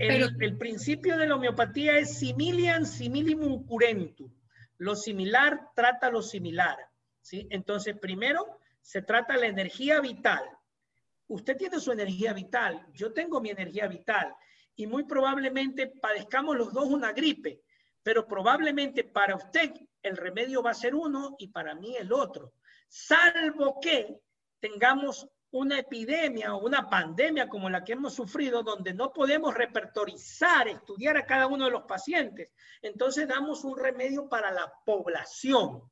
el, principio de la homeopatía es similian similimum curentur. Lo similar trata lo similar. ¿sí? Entonces, primero se trata la energía vital. Usted tiene su energía vital, yo tengo mi energía vital y muy probablemente padezcamos los dos una gripe, pero probablemente para usted el remedio va a ser uno y para mí el otro, salvo que tengamos una epidemia o una pandemia como la que hemos sufrido, donde no podemos repertorizar, estudiar a cada uno de los pacientes. Entonces damos un remedio para la población.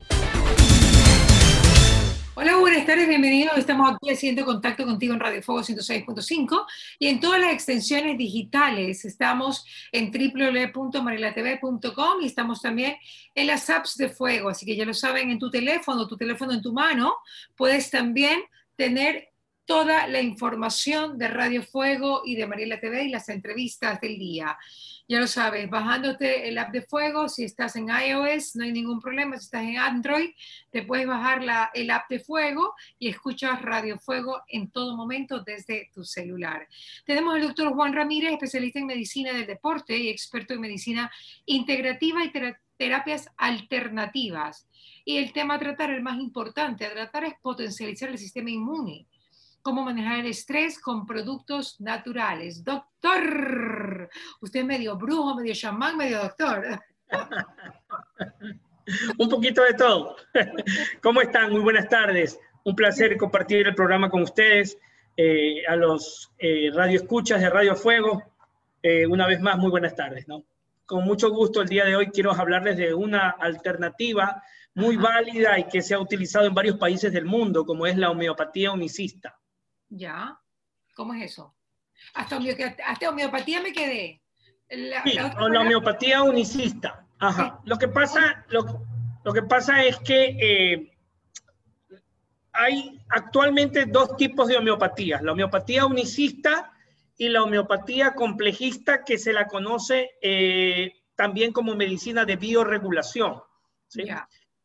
Hola, buenas tardes, bienvenidos. Estamos aquí haciendo contacto contigo en Radio Fuego 106.5 y en todas las extensiones digitales. Estamos en www.marilatv.com y estamos también en las apps de Fuego. Así que ya lo saben, en tu teléfono, tu teléfono en tu mano, puedes también tener toda la información de Radio Fuego y de Mariela TV y las entrevistas del día. Ya lo sabes, bajándote el app de Fuego, si estás en iOS no hay ningún problema, si estás en Android te puedes bajar la, el app de Fuego y escuchas Radio Fuego en todo momento desde tu celular. Tenemos al doctor Juan Ramírez, especialista en medicina del deporte y experto en medicina integrativa y terapias alternativas. Y el tema a tratar, el más importante a tratar es potencializar el sistema inmune cómo manejar el estrés con productos naturales. Doctor, usted es medio brujo, medio chamán, medio doctor. Un poquito de todo. ¿Cómo están? Muy buenas tardes. Un placer compartir el programa con ustedes, eh, a los eh, radioescuchas de Radio Fuego. Eh, una vez más, muy buenas tardes. ¿no? Con mucho gusto el día de hoy quiero hablarles de una alternativa muy válida y que se ha utilizado en varios países del mundo, como es la homeopatía unicista. ¿Ya? ¿Cómo es eso? Hasta, homeopatía, me quedé. La, sí, la, la homeopatía unicista. Ajá. Lo que pasa, lo, lo que pasa es que eh, hay actualmente dos tipos de homeopatía. La homeopatía unicista y la homeopatía complejista que se la conoce eh, también como medicina de bioregulación. ¿sí?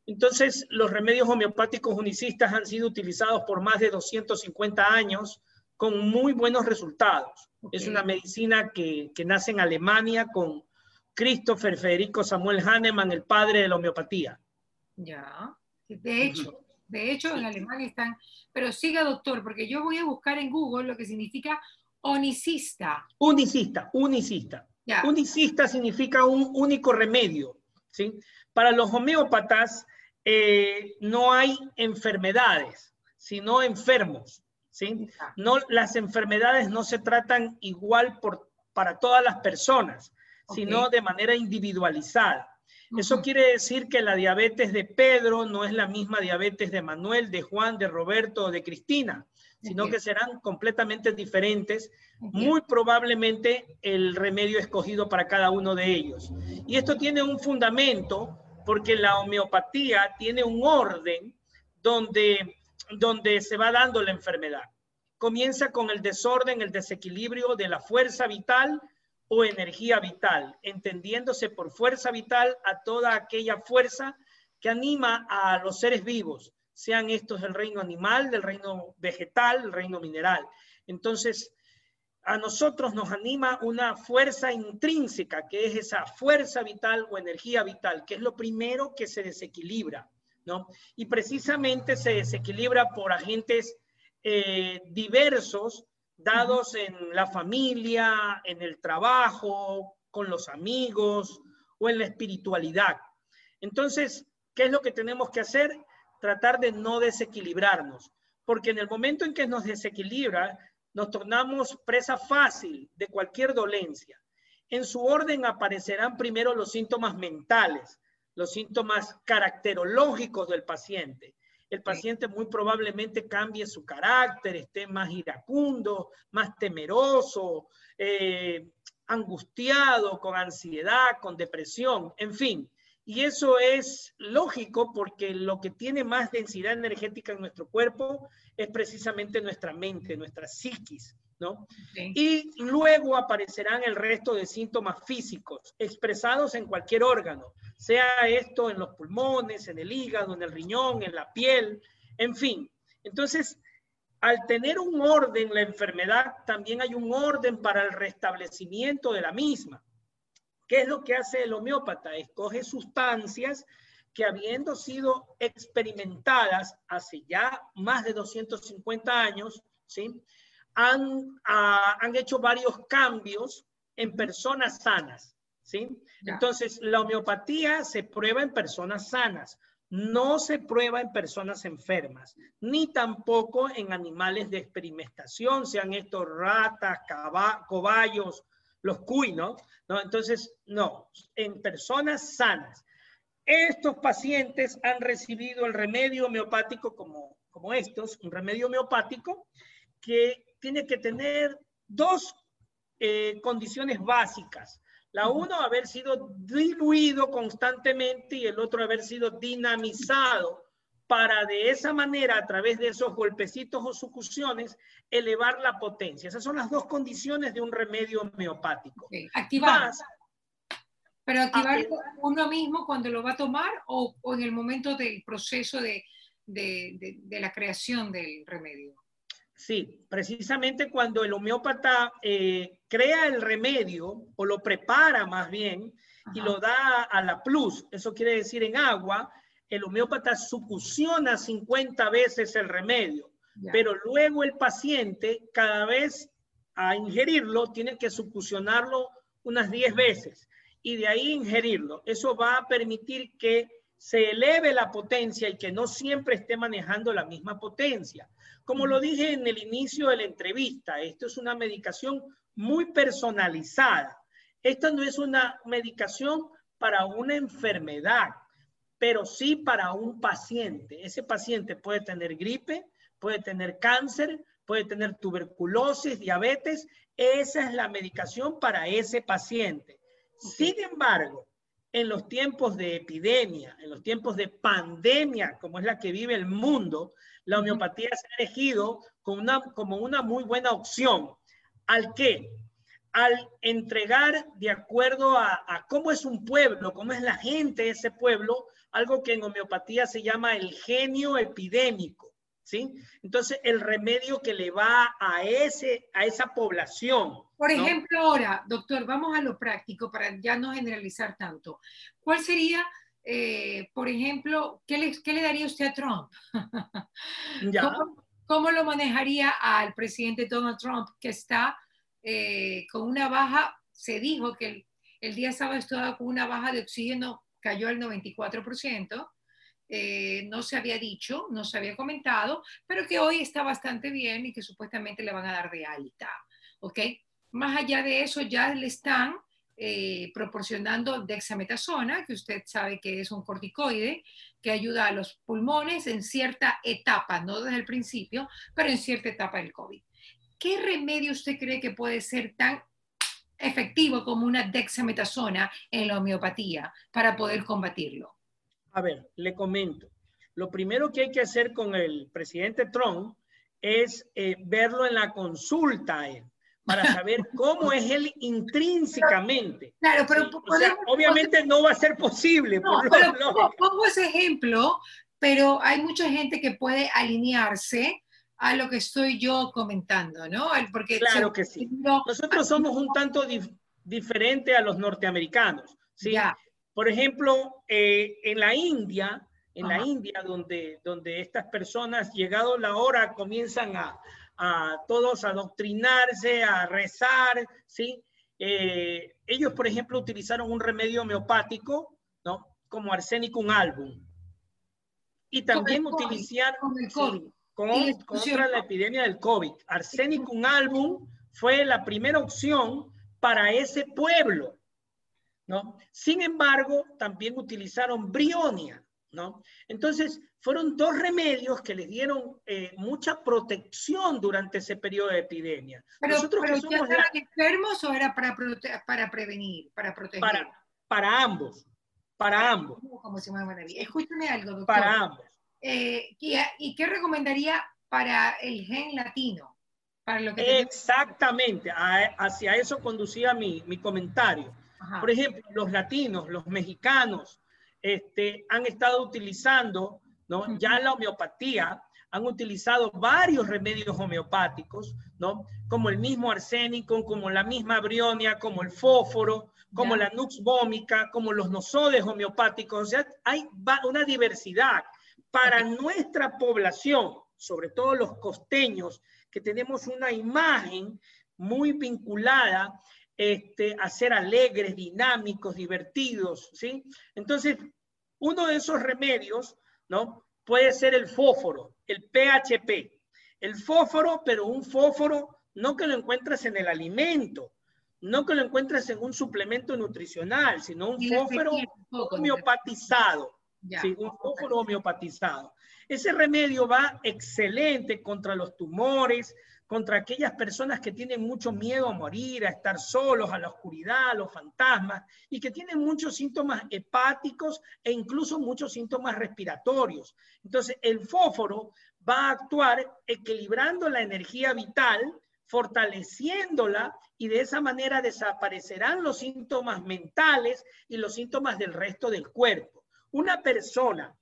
Entonces, los remedios homeopáticos unicistas han sido utilizados por más de 250 años con muy buenos resultados. Es una medicina que, nace en Alemania con Christopher Federico Samuel Hahnemann, el padre de la homeopatía. Ya, de hecho, de hecho en Alemania están, pero siga doctor, porque yo voy a buscar en Google lo que significa unicista. Unicista, unicista. Unicista significa un único remedio, ¿sí? Para los homeópatas, eh, no hay enfermedades, sino enfermos. ¿sí? No, las enfermedades no se tratan igual por, para todas las personas, sino de manera individualizada. Eso quiere decir que la diabetes de Pedro no es la misma diabetes de Manuel, de Juan, de Roberto o de Cristina, sino que serán completamente diferentes, muy probablemente el remedio escogido para cada uno de ellos. Y esto tiene un fundamento porque la homeopatía tiene un orden donde, donde se va dando la enfermedad. Comienza con el desorden, el desequilibrio de la fuerza vital o energía vital, entendiéndose por fuerza vital a toda aquella fuerza que anima a los seres vivos, sean estos del reino animal, del reino vegetal, del reino mineral. Entonces, a nosotros nos anima una fuerza intrínseca, que es esa fuerza vital o energía vital, que es lo primero que se desequilibra, ¿no? Y precisamente se desequilibra por agentes eh, diversos, dados en la familia, en el trabajo, con los amigos o en la espiritualidad. Entonces, ¿qué es lo que tenemos que hacer? Tratar de no desequilibrarnos, porque en el momento en que nos desequilibra, nos tornamos presa fácil de cualquier dolencia. En su orden aparecerán primero los síntomas mentales, los síntomas caracterológicos del paciente. El paciente muy probablemente cambie su carácter, esté más iracundo, más temeroso, eh, angustiado, con ansiedad, con depresión, en fin. Y eso es lógico porque lo que tiene más densidad energética en nuestro cuerpo es precisamente nuestra mente, nuestra psiquis, ¿no? Y luego aparecerán el resto de síntomas físicos expresados en cualquier órgano, sea esto en los pulmones, en el hígado, en el riñón, en la piel, en fin. Entonces, al tener un orden la enfermedad, también hay un orden para el restablecimiento de la misma. ¿Qué es lo que hace el homeópata? Escoge sustancias que habiendo sido experimentadas hace ya más de 250 años, ¿sí? han, ah, han hecho varios cambios en personas sanas. ¿sí? Entonces, la homeopatía se prueba en personas sanas, no se prueba en personas enfermas, ni tampoco en animales de experimentación, sean estos ratas, cobayos, los cuinos, ¿no? Entonces, no, en personas sanas. Estos pacientes han recibido el remedio homeopático como, como estos, un remedio homeopático que tiene que tener dos eh, condiciones básicas. La uno, haber sido diluido constantemente y el otro, haber sido dinamizado para de esa manera, a través de esos golpecitos o sucusiones, elevar la potencia. Esas son las dos condiciones de un remedio homeopático. Activar. Pero activar uno mismo cuando lo va a tomar o, en el momento del proceso de, de la creación del remedio. Sí, precisamente cuando el homeópata eh, crea el remedio o lo prepara más bien y lo da a la plus, eso quiere decir en agua, el homeópata sucusiona 50 veces el remedio, pero luego el paciente cada vez a ingerirlo tiene que sucusionarlo unas 10 veces y de ahí ingerirlo. Eso va a permitir que se eleve la potencia y que no siempre esté manejando la misma potencia. Como lo dije en el inicio de la entrevista, esto es una medicación muy personalizada. Esta no es una medicación para una enfermedad, pero sí para un paciente. Ese paciente puede tener gripe, puede tener cáncer, puede tener tuberculosis, diabetes. Esa es la medicación para ese paciente. Sin embargo, en los tiempos de epidemia, en los tiempos de pandemia, como es la que vive el mundo, la homeopatía se ha elegido como una, como una muy buena opción. ¿Al qué? Al entregar de acuerdo a, cómo es un pueblo, cómo es la gente de ese pueblo, algo que en homeopatía se llama el genio epidémico. ¿Sí? Entonces, el remedio que le va a, ese, a esa población. Por ejemplo, ahora, doctor, vamos a lo práctico para ya no generalizar tanto. ¿Cuál sería eh, por ejemplo, ¿qué le, ¿qué le, daría usted a Trump? ¿Cómo, lo manejaría al presidente Donald Trump que está eh, con una baja? Se dijo que el, el, día sábado estaba con una baja de oxígeno, cayó al 94%. Eh, no se había dicho, no se había comentado, pero que hoy está bastante bien y que supuestamente le van a dar de alta. ¿Ok? Más allá de eso, ya le están eh, proporcionando dexametasona, que usted sabe que es un corticoide que ayuda a los pulmones en cierta etapa, no desde el principio, pero en cierta etapa del COVID. ¿Qué remedio usted cree que puede ser tan efectivo como una dexametasona en la homeopatía para poder combatirlo? A ver, le comento. Lo primero que hay que hacer con el presidente Trump es eh, verlo en la consulta para saber cómo es él intrínsecamente. Claro, pero obviamente no va a ser posible. pongo, ese ejemplo, pero hay mucha gente que puede alinearse a lo que estoy yo comentando, ¿no? Porque claro que sí. Nosotros somos un tanto diferente a los norteamericanos, ¿sí? Por ejemplo, eh, en la India, en la India, donde, donde estas personas, llegado la hora, comienzan a, a todos a adoctrinarse, a rezar, ¿sí? Eh, ellos, por ejemplo, utilizaron un remedio homeopático, ¿no? Como arsénico un álbum. Y también utilizaron con, contra la epidemia del COVID. Arsénico un álbum fue la primera opción para ese pueblo, ¿no? Sin embargo, también utilizaron brionia, ¿no? Entonces, fueron dos remedios que les dieron eh, mucha protección durante ese periodo de epidemia. Pero, Nosotros pero somos enfermos o era para, para prevenir, para proteger? Para, ambos, para ambos. Como se Escúchame algo, doctor. Para ambos. Eh, ¿y, qué recomendaría para el gen latino? Para lo que Exactamente, hacia eso conducía mi, mi comentario. Por ejemplo, los latinos, los mexicanos, este, han estado utilizando ¿no? Ya la homeopatía han utilizado varios remedios homeopáticos, ¿no? Como el mismo arsénico, como la misma brionia, como el fósforo, como la nux vómica, como los nosodes homeopáticos. O sea, hay una diversidad. Para nuestra población, sobre todo los costeños, que tenemos una imagen muy vinculada este, a ser alegres, dinámicos, divertidos, ¿sí? Entonces, uno de esos remedios, ¿no? Puede ser el fósforo, el PHP. El fósforo, pero un fósforo no que lo encuentres en el alimento, no que lo encuentres en un suplemento nutricional, sino un fósforo homeopatizado. Sí, un fósforo homeopatizado. Ese remedio va excelente contra los tumores, contra aquellas personas que tienen mucho miedo a morir, a estar solos, a la oscuridad, a los fantasmas, y que tienen muchos síntomas hepáticos e incluso muchos síntomas respiratorios. Entonces, el fósforo va a actuar equilibrando la energía vital, fortaleciéndola y de esa manera desaparecerán los síntomas mentales y los síntomas del resto del cuerpo. Una persona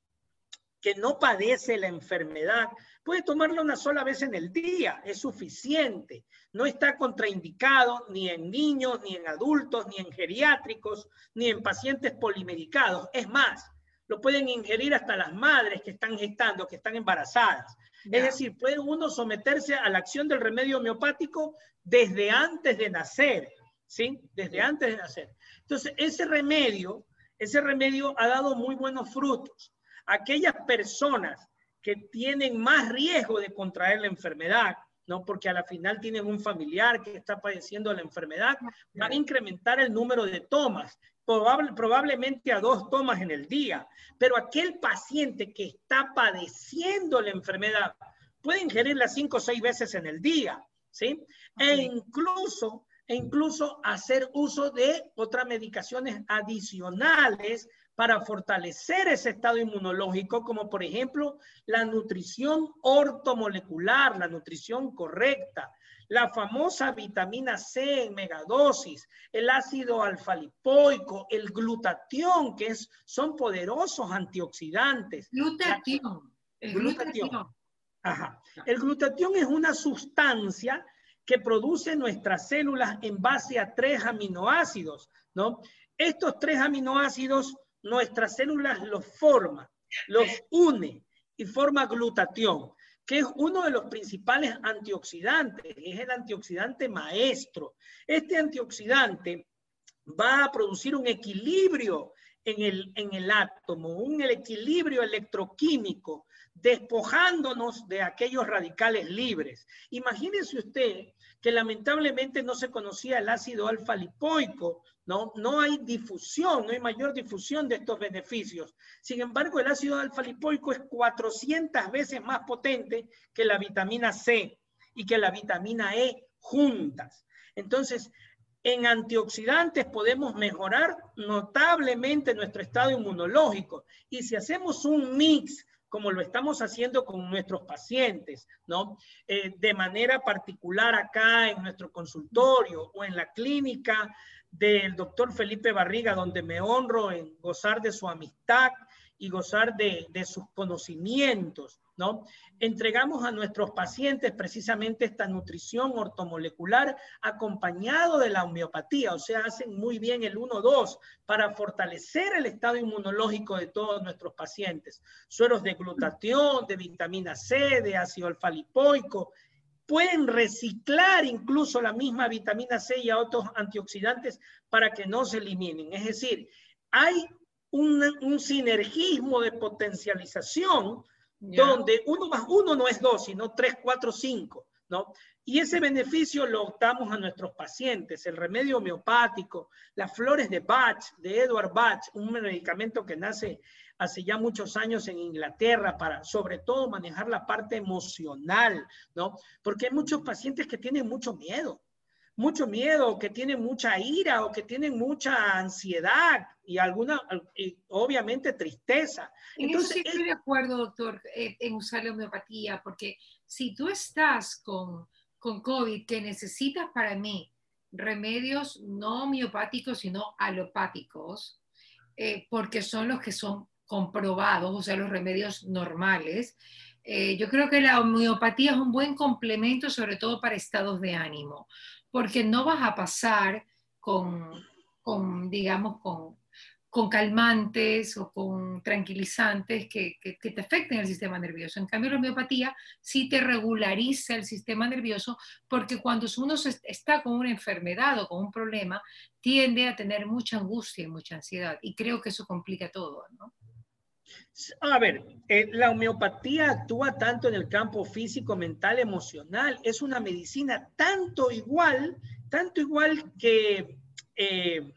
que no padece la enfermedad Puede tomarlo una sola vez en el día, es suficiente. No está contraindicado ni en niños, ni en adultos, ni en geriátricos, ni en pacientes polimedicados. Es más, lo pueden ingerir hasta las madres que están gestando, que están embarazadas. Es decir, puede uno someterse a la acción del remedio homeopático desde antes de nacer, ¿sí? Desde antes de nacer. Entonces, ese remedio, ese remedio ha dado muy buenos frutos. Aquellas personas que tienen más riesgo de contraer la enfermedad, ¿no? Porque a la final tienen un familiar que está padeciendo la enfermedad, van a incrementar el número de tomas, probablemente a dos tomas en el día. Pero aquel paciente que está padeciendo la enfermedad puede ingerirla cinco o seis veces en el día, ¿sí? E incluso e incluso hacer uso de otras medicaciones adicionales para fortalecer ese estado inmunológico, como por ejemplo la nutrición ortomolecular, la nutrición correcta, la famosa vitamina C en megadosis, el ácido alfa-lipoico, el glutatión, que es, son poderosos antioxidantes. Glutatión. El glutatión. Ajá. El glutatión es una sustancia que produce nuestras células en base a tres aminoácidos, ¿no? Estos tres aminoácidos nuestras células los forma, los une y forma glutatión, que es uno de los principales antioxidantes, es el antioxidante maestro. Este antioxidante va a producir un equilibrio en el, en el átomo, un equilibrio electroquímico, despojándonos de aquellos radicales libres. Imagínese usted que lamentablemente no se conocía el ácido alfa lipoico, ¿no? No hay difusión, no hay mayor difusión de estos beneficios. Sin embargo, el ácido alfa lipoico es 400 veces más potente que la vitamina C y que la vitamina E juntas. Entonces, en antioxidantes podemos mejorar notablemente nuestro estado inmunológico. Y si hacemos un mix como lo estamos haciendo con nuestros pacientes, ¿no? Eh, de manera particular acá en nuestro consultorio o en la clínica del doctor Felipe Barriga, donde me honro en gozar de su amistad y gozar de, de sus conocimientos, ¿no? Entregamos a nuestros pacientes precisamente esta nutrición ortomolecular acompañado de la homeopatía, o sea, hacen muy bien el 1-2 para fortalecer el estado inmunológico de todos nuestros pacientes. Sueros de glutatión, de vitamina C, de ácido alfa-lipoico, pueden reciclar incluso la misma vitamina C y a otros antioxidantes para que no se eliminen. Es decir, hay un, un sinergismo de potencialización donde uno más uno no es dos, sino tres, cuatro, cinco, ¿no? Y ese beneficio lo damos a nuestros pacientes, el remedio homeopático, las flores de Bach, de Edward Bach, un medicamento que nace hace ya muchos años en Inglaterra para sobre todo manejar la parte emocional, ¿no? Porque hay muchos pacientes que tienen mucho miedo, mucho miedo, que tienen mucha ira o que tienen mucha ansiedad y alguna, obviamente, tristeza. Entonces, estoy de acuerdo, doctor, eh, en usar la homeopatía, porque si tú estás con, con COVID, que necesitas para mí remedios no homeopáticos, sino alopáticos, eh, porque son los que son comprobados, o sea, los remedios normales, Eh, yo creo que la homeopatía es un buen complemento, sobre todo para estados de ánimo, porque no vas a pasar con, digamos, con calmantes o con tranquilizantes que, te afecten el sistema nervioso. En cambio, la homeopatía sí te regulariza el sistema nervioso porque cuando uno está con una enfermedad o con un problema, tiende a tener mucha angustia y mucha ansiedad. Y creo que eso complica todo, ¿no? A ver, eh, la homeopatía actúa tanto en el campo físico, mental, emocional. Es una medicina tanto igual, tanto igual que... Eh,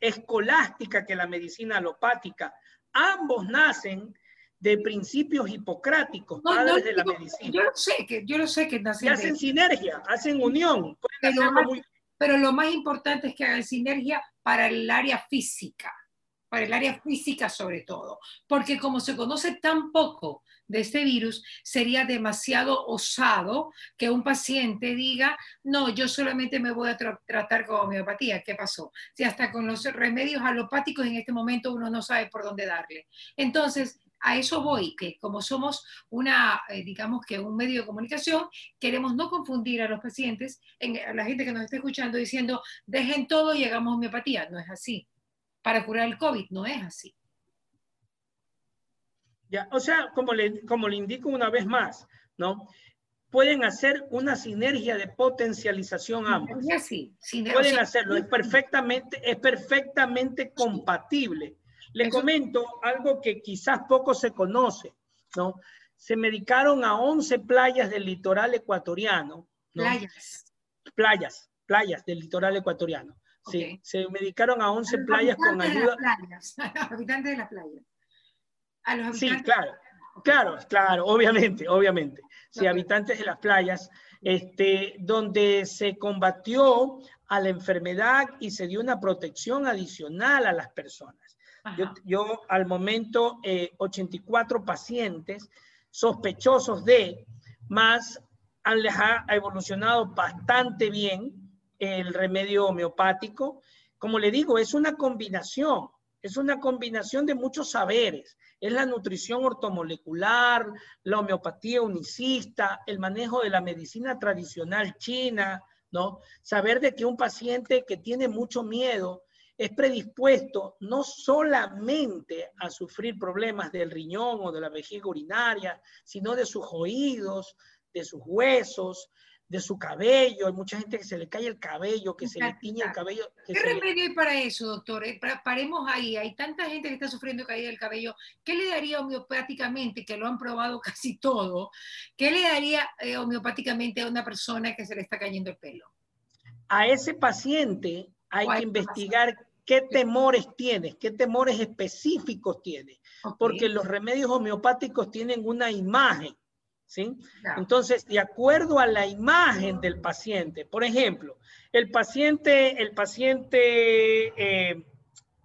escolástica que la medicina alopática. Ambos nacen de principios hipocráticos, padres de la medicina. Yo lo sé que, yo lo sé que nacen. hacen sinergia, hacen unión. Pero, lo más importante es que hagan sinergia para el área física, para el área física sobre todo, porque como se conoce tan poco de este virus, sería demasiado osado que un paciente diga, no, yo solamente me voy a tratar con homeopatía. ¿Qué pasó? Si hasta con los remedios alopáticos en este momento uno no sabe por dónde darle. Entonces, a eso voy, que como somos una, eh, digamos que un medio de comunicación, queremos no confundir a los pacientes, a la gente que nos está escuchando diciendo, dejen todo y hagamos homeopatía. No es así. Para curar el COVID, no es así. Ya, o sea, como le, como le indico una vez más, ¿no? Pueden hacer una sinergia de potencialización ambos. Sí, Pueden hacerlo, es perfectamente, es perfectamente compatible. Le comento algo que quizás poco se conoce, ¿no? Se medicaron a 11 playas del litoral ecuatoriano. Playas. Playas, playas del litoral ecuatoriano. Sí, se medicaron a 11 playas con ayuda. De habitantes de las playas. Sí, claro, claro, claro, obviamente, obviamente. Sí, habitantes de las playas, este, donde se combatió a la enfermedad y se dio una protección adicional a las personas. Yo, al momento, 84 eh, pacientes sospechosos de, más han, ha evolucionado bastante bien el remedio homeopático. Como le digo, es una combinación, es una combinación de muchos saberes es la nutrición ortomolecular, la homeopatía unicista, el manejo de la medicina tradicional china, ¿no? Saber de que un paciente que tiene mucho miedo es predispuesto no solamente a sufrir problemas del riñón o de la vejiga urinaria, sino de sus oídos, de sus huesos, de su cabello. Hay mucha gente que se le cae el cabello, que se le tiñe el cabello. ¿Qué remedio hay para eso, doctor? Eh, paremos ahí. Hay tanta gente que está sufriendo caída del cabello. ¿Qué le daría homeopáticamente, que lo han probado casi todo? ¿Qué le daría eh, homeopáticamente a una persona que se le está cayendo el pelo? A ese paciente hay que investigar qué temores tiene, qué temores específicos tiene. Porque los remedios homeopáticos tienen una imagen ¿sí? Entonces, de acuerdo a la imagen del paciente, por ejemplo, el paciente, el paciente eh,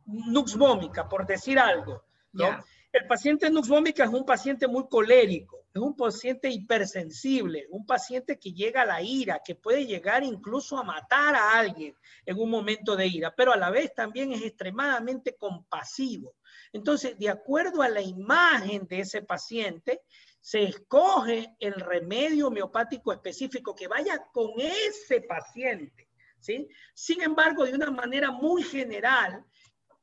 nuxvómica, por decir algo, ¿no? El paciente nuxvómica es un paciente muy colérico, es un paciente hipersensible, un paciente que llega a la ira, que puede llegar incluso a matar a alguien en un momento de ira, pero a la vez también es extremadamente compasivo. Entonces, de acuerdo a la imagen de ese paciente, se escoge el remedio homeopático específico que vaya con ese paciente. ¿sí? Sin embargo, de una manera muy general,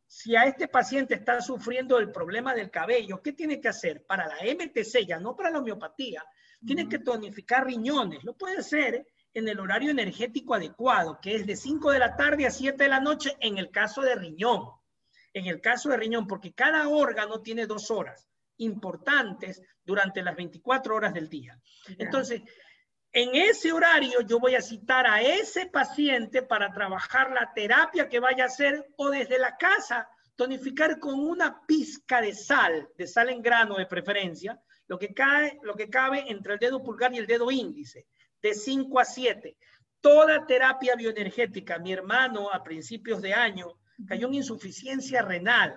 si a este paciente está sufriendo el problema del cabello, ¿qué tiene que hacer? Para la MTC, ya no para la homeopatía, tiene que tonificar riñones. Lo puede hacer en el horario energético adecuado, que es de 5 de la tarde a 7 de la noche en el caso de riñón. En el caso de riñón, porque cada órgano tiene dos horas importantes durante las 24 horas del día. Entonces, en ese horario yo voy a citar a ese paciente para trabajar la terapia que vaya a hacer o desde la casa tonificar con una pizca de sal, de sal en grano de preferencia, lo que, cae, lo que cabe entre el dedo pulgar y el dedo índice, de 5 a 7. Toda terapia bioenergética, mi hermano a principios de año cayó en insuficiencia renal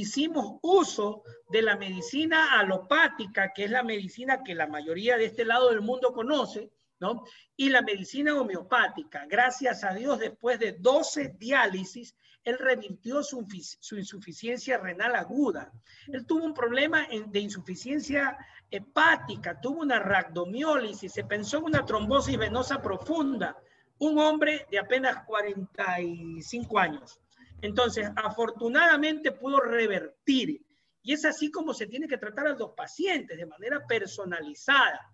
hicimos uso de la medicina alopática, que es la medicina que la mayoría de este lado del mundo conoce, ¿no? Y la medicina homeopática, gracias a Dios, después de 12 diálisis, él revirtió su, insuficiencia renal aguda. Él tuvo un problema de insuficiencia hepática, tuvo una rhabdomiólisis, se pensó en una trombosis venosa profunda. Un hombre de apenas 45 años. Entonces, afortunadamente pudo revertir. Y es así como se tiene que tratar a los pacientes, de manera personalizada.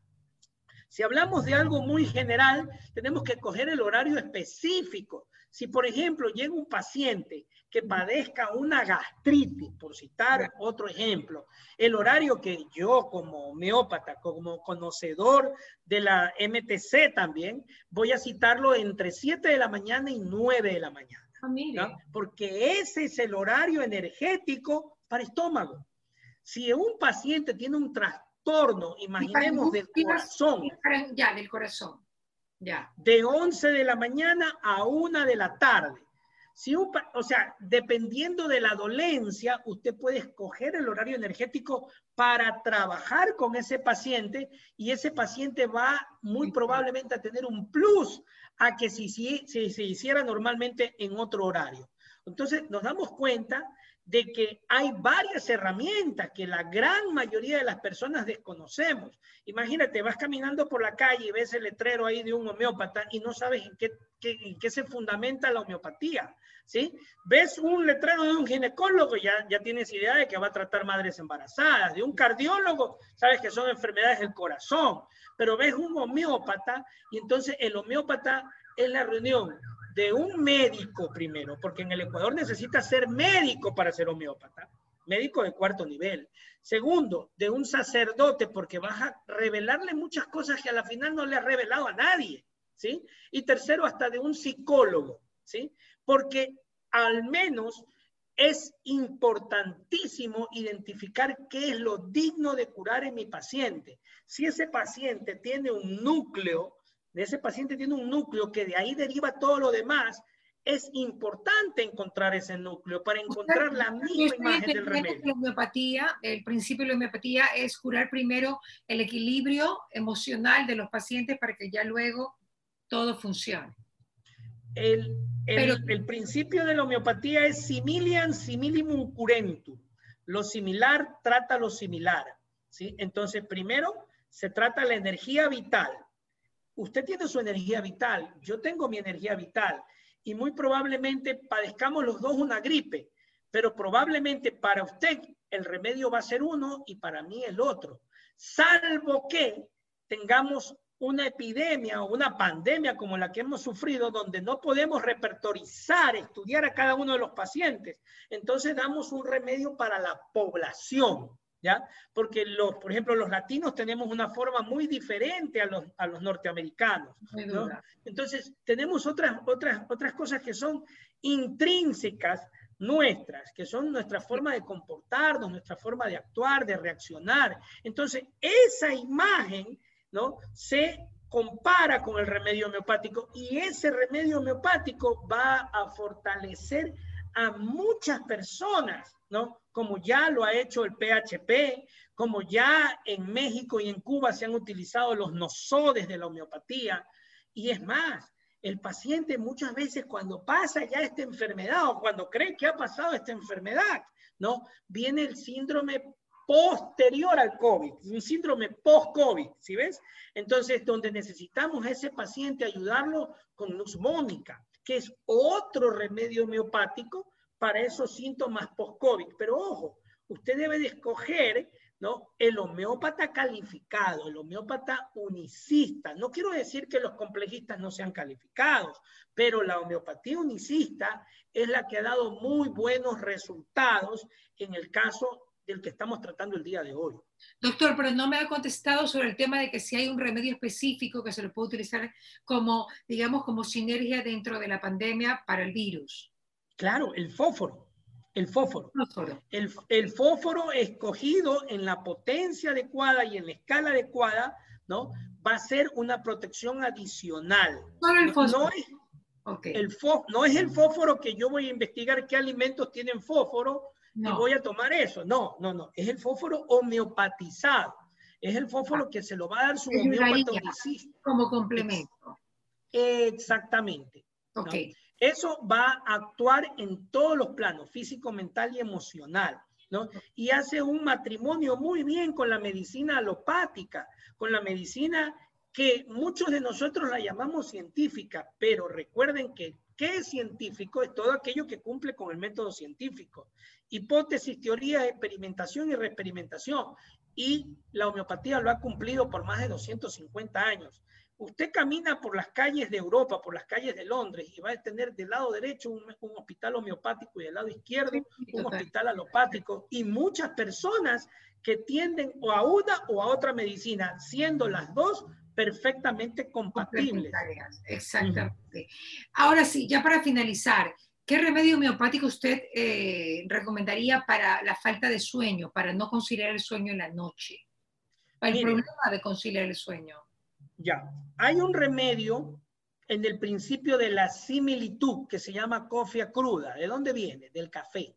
Si hablamos de algo muy general, tenemos que coger el horario específico. Si, por ejemplo, llega un paciente que padezca una gastritis, por citar otro ejemplo, el horario que yo como homeópata, como conocedor de la MTC también, voy a citarlo entre 7 de la mañana y 9 de la mañana. Porque ese es el horario energético para estómago. Si un paciente tiene un trastorno, imaginemos del corazón. Ya, del corazón. Ya. De 11 de la mañana a 1 de la tarde. Si un, o sea, dependiendo de la dolencia, usted puede escoger el horario energético para trabajar con ese paciente y ese paciente va muy probablemente a tener un plus a que si, si, si se hiciera normalmente en otro horario. Entonces nos damos cuenta de que hay varias herramientas que la gran mayoría de las personas desconocemos. Imagínate, vas caminando por la calle y ves el letrero ahí de un homeópata y no sabes en qué, qué se fundamenta la homeopatía, ¿sí? Ves un letrero de un ginecólogo, ya, ya tienes idea de que va a tratar madres embarazadas, de un cardiólogo, sabes que son enfermedades del corazón, pero ves un homeópata y entonces el homeópata es la reunión de un médico primero, porque en el Ecuador necesita ser médico para ser homeópata, médico de cuarto nivel. Segundo, de un sacerdote, porque vas a revelarle muchas cosas que a la final no le ha revelado a nadie, ¿sí? Y tercero, hasta de un psicólogo, ¿sí? Porque al menos es importantísimo identificar qué es lo digno de curar en mi paciente. Si ese paciente tiene un núcleo de ese paciente tiene un núcleo que de ahí deriva todo lo demás, es importante encontrar ese núcleo para encontrar la misma imagen del remedio. La homeopatía, el principio de la homeopatía es curar primero el equilibrio emocional de los pacientes para que ya luego todo funcione. El, el, el principio de la homeopatía es similian similimum curentur. Lo similar trata lo similar. ¿sí? Entonces, primero se trata la energía vital usted tiene su energía vital, yo tengo mi energía vital y muy probablemente padezcamos los dos una gripe, pero probablemente para usted el remedio va a ser uno y para mí el otro, salvo que tengamos una epidemia o una pandemia como la que hemos sufrido, donde no podemos repertorizar, estudiar a cada uno de los pacientes. Entonces damos un remedio para la población. ¿Ya? Porque, los, por ejemplo, los latinos tenemos una forma muy diferente a los, a los norteamericanos, ¿no? Entonces, tenemos otras, otras, otras cosas que son intrínsecas nuestras, que son nuestra forma de comportarnos, nuestra forma de actuar, de reaccionar. Entonces, esa imagen, ¿no? Se compara con el remedio homeopático y ese remedio homeopático va a fortalecer a muchas personas, ¿no? Como ya lo ha hecho el PHP, como ya en México y en Cuba se han utilizado los nosodes de la homeopatía. Y es más, el paciente muchas veces cuando pasa ya esta enfermedad o cuando cree que ha pasado esta enfermedad, ¿no? Viene el síndrome posterior al COVID, un síndrome post-COVID, ¿sí ves? Entonces, donde necesitamos a ese paciente ayudarlo con luz mónica, que es otro remedio homeopático para esos síntomas post-COVID. Pero ojo, usted debe de escoger ¿no? el homeópata calificado, el homeópata unicista. No quiero decir que los complejistas no sean calificados, pero la homeopatía unicista es la que ha dado muy buenos resultados en el caso del que estamos tratando el día de hoy. Doctor, pero no me ha contestado sobre el tema de que si hay un remedio específico que se lo puede utilizar como, digamos, como sinergia dentro de la pandemia para el virus. Claro, el fósforo. El fósforo. El, el, fósforo escogido en la potencia adecuada y en la escala adecuada, ¿no? Va a ser una protección adicional. el fósforo. No, es, el no es el fósforo que yo voy a investigar qué alimentos tienen fósforo y voy a tomar eso. No, no, no. Es el fósforo homeopatizado. Es el fósforo que se lo va a dar su homeópata Como complemento. Exactamente. Okay. Eso va a actuar en todos los planos, físico, mental y emocional. ¿no? Y hace un matrimonio muy bien con la medicina alopática, con la medicina que muchos de nosotros la llamamos científica, pero recuerden que ¿qué es científico? Es todo aquello que cumple con el método científico. Hipótesis, teoría, experimentación y reexperimentación. Y la homeopatía lo ha cumplido por más de 250 años. Usted camina por las calles de Europa, por las calles de Londres, y va a tener del lado derecho un, hospital homeopático y del lado izquierdo un hospital alopático, y muchas personas que tienden o a una o a otra medicina, siendo las dos perfectamente compatibles. Exactamente. Ahora sí, ya para finalizar, ¿qué remedio homeopático usted eh, recomendaría para la falta de sueño, para no conciliar el sueño en la noche? Para el problema de conciliar el sueño. Ya, hay un remedio en el principio de la similitud que se llama cofia cruda. ¿De dónde viene? Del café.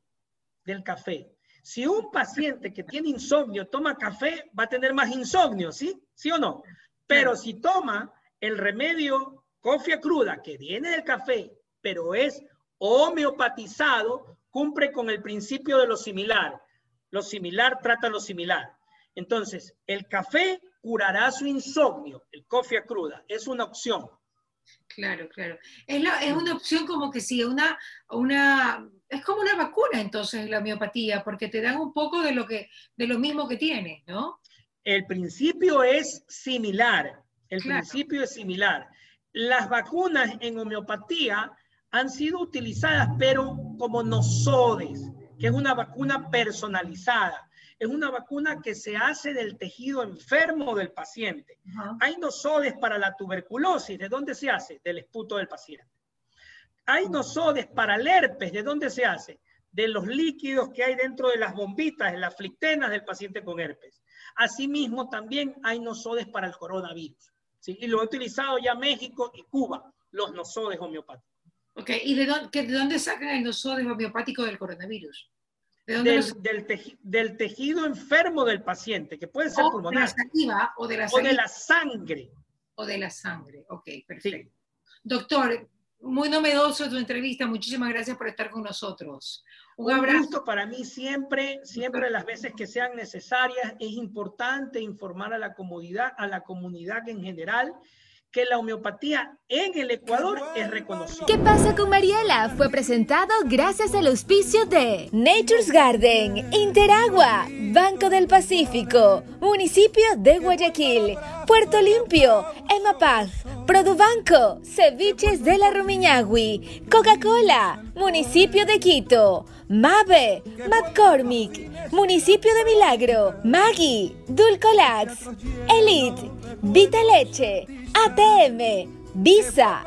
Del café. Si un paciente que tiene insomnio toma café, va a tener más insomnio, ¿sí? ¿Sí o no? Pero si toma el remedio cofia cruda que viene del café, pero es homeopatizado, cumple con el principio de lo similar. Lo similar trata lo similar. Entonces, el café curará su insomnio, el cofia cruda, es una opción. Claro, claro. Es, es una opción como que sí, una, una, es como una vacuna entonces la homeopatía, porque te dan un poco de lo, que, de lo mismo que tienes, ¿no? El principio es similar, el principio es similar. Las vacunas en homeopatía han sido utilizadas, pero como nosodes, que es una vacuna personalizada es una vacuna que se hace del tejido enfermo del paciente. Hay nosodes para la tuberculosis, ¿de dónde se hace? Del esputo del paciente. Hay nosodes para el herpes, ¿de dónde se hace? De los líquidos que hay dentro de las bombitas, en las flictenas del paciente con herpes. Asimismo, también hay nosodes para el coronavirus. ¿sí? Y lo ha utilizado ya México y Cuba, los nosodes homeopáticos. Ok, ¿y de dónde, de dónde sacan el nosodes homeopático del coronavirus? Del, tejido enfermo del paciente, que puede ser pulmonar. o de la O de la sangre. O de la sangre, ok, perfecto. Doctor, muy novedoso tu entrevista, muchísimas gracias por estar con nosotros. Un, Un gusto para mí siempre, siempre las veces que sean necesarias, es importante informar a la comunidad, a la comunidad en general que la homeopatía en el Ecuador es reconocida. ¿Qué pasa con Mariela? Fue presentado gracias al auspicio de Nature's Garden, Interagua, Banco del Pacífico, Municipio de Guayaquil, Puerto Limpio, Emapaz, Produbanco, Ceviches de la Rumiñahui, Coca-Cola, Municipio de Quito, Mave, McCormick, Municipio de Milagro, Maggie, Dulcolax, Elite, Vita Leche, ATM, Visa,